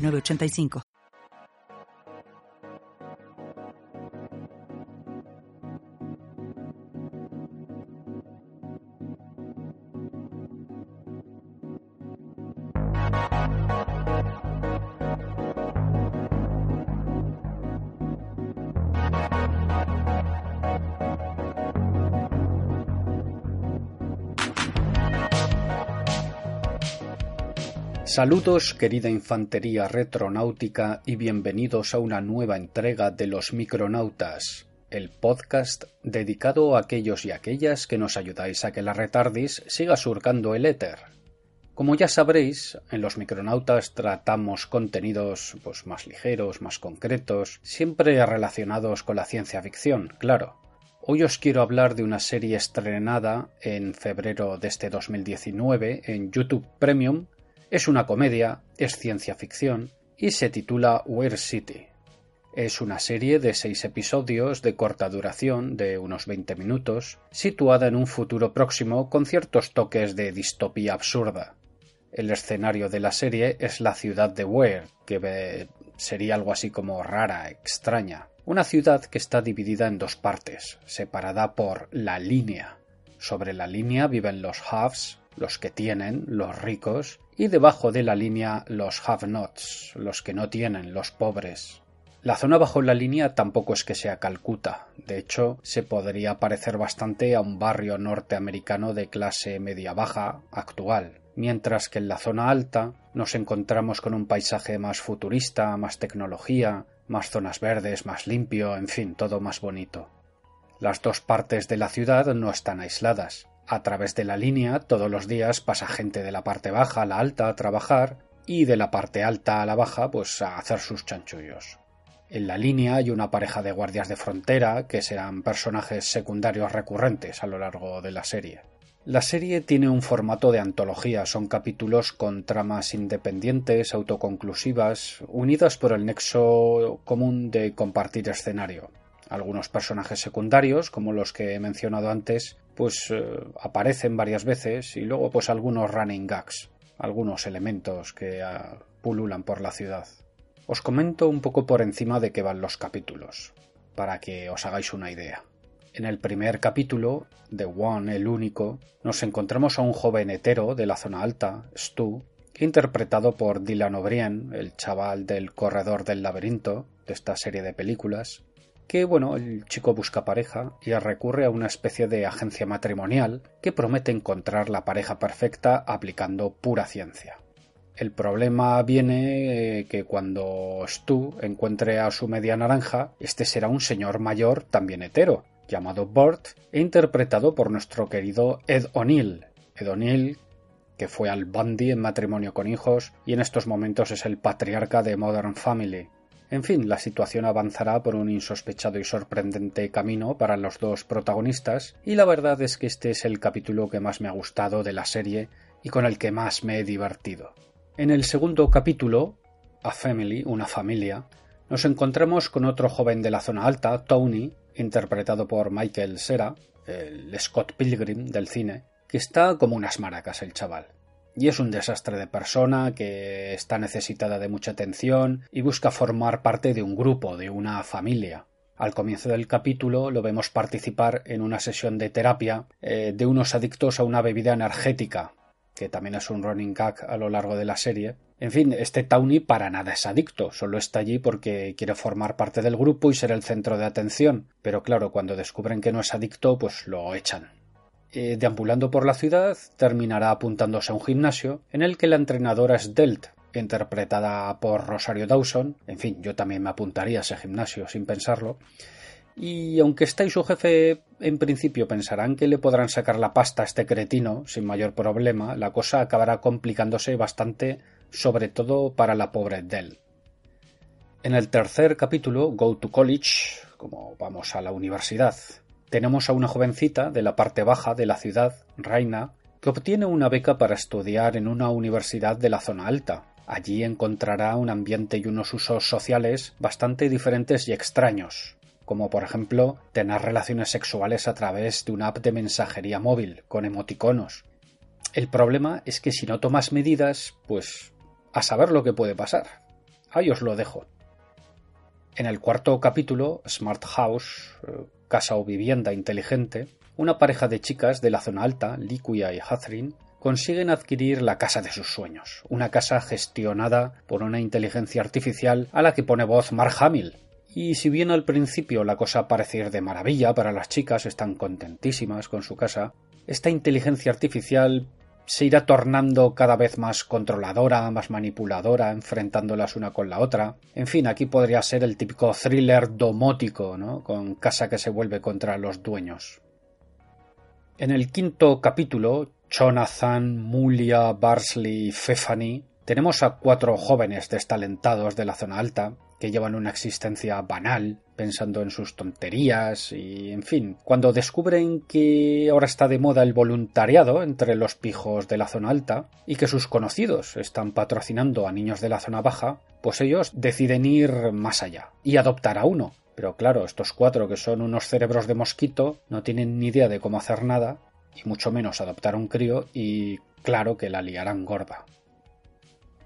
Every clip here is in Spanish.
985. Saludos querida infantería retronáutica y bienvenidos a una nueva entrega de Los Micronautas, el podcast dedicado a aquellos y aquellas que nos ayudáis a que la retardis siga surcando el éter. Como ya sabréis, en Los Micronautas tratamos contenidos pues, más ligeros, más concretos, siempre relacionados con la ciencia ficción, claro. Hoy os quiero hablar de una serie estrenada en febrero de este 2019 en YouTube Premium es una comedia, es ciencia ficción y se titula Weir City. Es una serie de seis episodios de corta duración, de unos 20 minutos, situada en un futuro próximo con ciertos toques de distopía absurda. El escenario de la serie es la ciudad de Weir, que sería algo así como rara, extraña. Una ciudad que está dividida en dos partes, separada por la línea. Sobre la línea viven los haves, los que tienen, los ricos, y debajo de la línea los have-nots, los que no tienen, los pobres. La zona bajo la línea tampoco es que sea Calcuta, de hecho se podría parecer bastante a un barrio norteamericano de clase media-baja actual, mientras que en la zona alta nos encontramos con un paisaje más futurista, más tecnología, más zonas verdes, más limpio, en fin, todo más bonito. Las dos partes de la ciudad no están aisladas, a través de la línea todos los días pasa gente de la parte baja a la alta a trabajar y de la parte alta a la baja pues a hacer sus chanchullos. En la línea hay una pareja de guardias de frontera que serán personajes secundarios recurrentes a lo largo de la serie. La serie tiene un formato de antología, son capítulos con tramas independientes, autoconclusivas, unidas por el nexo común de compartir escenario. Algunos personajes secundarios, como los que he mencionado antes, pues eh, aparecen varias veces y luego pues algunos running gags, algunos elementos que ah, pululan por la ciudad. Os comento un poco por encima de qué van los capítulos, para que os hagáis una idea. En el primer capítulo, The One, el único, nos encontramos a un joven hetero de la zona alta, Stu, interpretado por Dylan O'Brien, el chaval del corredor del laberinto de esta serie de películas, que bueno, el chico busca pareja y recurre a una especie de agencia matrimonial que promete encontrar la pareja perfecta aplicando pura ciencia. El problema viene eh, que cuando Stu encuentre a su media naranja, este será un señor mayor también hetero, llamado Burt, e interpretado por nuestro querido Ed O'Neill. Ed O'Neill, que fue al Bundy en matrimonio con hijos y en estos momentos es el patriarca de Modern Family, en fin, la situación avanzará por un insospechado y sorprendente camino para los dos protagonistas, y la verdad es que este es el capítulo que más me ha gustado de la serie y con el que más me he divertido. En el segundo capítulo, A Family, una familia, nos encontramos con otro joven de la zona alta, Tony, interpretado por Michael Cera, el Scott Pilgrim del cine, que está como unas maracas el chaval y es un desastre de persona que está necesitada de mucha atención y busca formar parte de un grupo, de una familia. Al comienzo del capítulo lo vemos participar en una sesión de terapia eh, de unos adictos a una bebida energética, que también es un running gag a lo largo de la serie. En fin, este Tawny para nada es adicto, solo está allí porque quiere formar parte del grupo y ser el centro de atención. Pero claro, cuando descubren que no es adicto, pues lo echan. Eh, deambulando por la ciudad, terminará apuntándose a un gimnasio en el que la entrenadora es Delt, interpretada por Rosario Dawson. En fin, yo también me apuntaría a ese gimnasio sin pensarlo. Y aunque está y su jefe en principio pensarán que le podrán sacar la pasta a este cretino sin mayor problema, la cosa acabará complicándose bastante sobre todo para la pobre Dell. En el tercer capítulo, Go to College, como vamos a la universidad, tenemos a una jovencita de la parte baja de la ciudad, Raina, que obtiene una beca para estudiar en una universidad de la zona alta. Allí encontrará un ambiente y unos usos sociales bastante diferentes y extraños, como por ejemplo tener relaciones sexuales a través de una app de mensajería móvil con emoticonos. El problema es que si no tomas medidas, pues a saber lo que puede pasar. Ahí os lo dejo. En el cuarto capítulo, Smart House, eh, casa o vivienda inteligente, una pareja de chicas de la zona alta, Likuya y Hathrin, consiguen adquirir la casa de sus sueños, una casa gestionada por una inteligencia artificial a la que pone voz Mark Hamill. Y si bien al principio la cosa parece ir de maravilla para las chicas, están contentísimas con su casa, esta inteligencia artificial se irá tornando cada vez más controladora, más manipuladora, enfrentándolas una con la otra. En fin, aquí podría ser el típico thriller domótico, ¿no? Con casa que se vuelve contra los dueños. En el quinto capítulo, Jonathan, Mulia, Barsley y Fefani, tenemos a cuatro jóvenes destalentados de la zona alta que llevan una existencia banal, pensando en sus tonterías y, en fin, cuando descubren que ahora está de moda el voluntariado entre los pijos de la zona alta y que sus conocidos están patrocinando a niños de la zona baja, pues ellos deciden ir más allá y adoptar a uno. Pero claro, estos cuatro que son unos cerebros de mosquito no tienen ni idea de cómo hacer nada y mucho menos adoptar un crío y claro que la liarán gorda.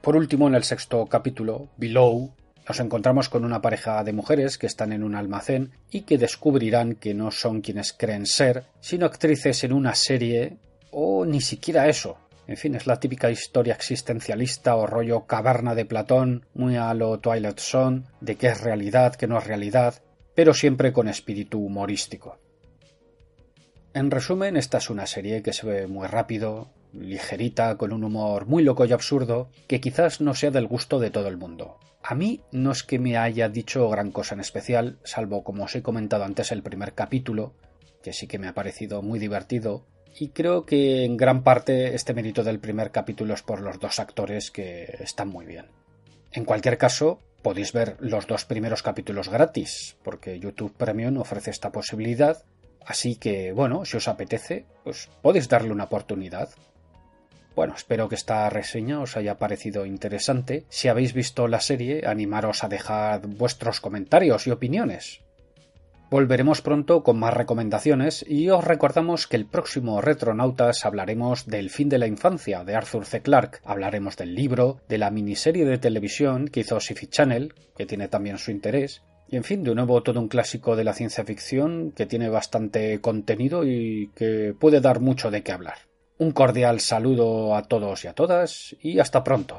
Por último, en el sexto capítulo, Below, nos encontramos con una pareja de mujeres que están en un almacén y que descubrirán que no son quienes creen ser, sino actrices en una serie o ni siquiera eso. En fin, es la típica historia existencialista o rollo caverna de Platón, muy a lo Twilight Zone, de qué es realidad, qué no es realidad, pero siempre con espíritu humorístico. En resumen, esta es una serie que se ve muy rápido, ligerita, con un humor muy loco y absurdo, que quizás no sea del gusto de todo el mundo. A mí no es que me haya dicho gran cosa en especial, salvo como os he comentado antes el primer capítulo, que sí que me ha parecido muy divertido, y creo que en gran parte este mérito del primer capítulo es por los dos actores que están muy bien. En cualquier caso, podéis ver los dos primeros capítulos gratis, porque YouTube Premium ofrece esta posibilidad, así que bueno, si os apetece, pues podéis darle una oportunidad. Bueno, espero que esta reseña os haya parecido interesante. Si habéis visto la serie, animaros a dejar vuestros comentarios y opiniones. Volveremos pronto con más recomendaciones y os recordamos que el próximo Retronautas hablaremos del fin de la infancia de Arthur C. Clarke, hablaremos del libro, de la miniserie de televisión que hizo Sci-Fi Channel, que tiene también su interés, y en fin, de nuevo todo un clásico de la ciencia ficción que tiene bastante contenido y que puede dar mucho de qué hablar. Un cordial saludo a todos y a todas y hasta pronto.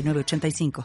85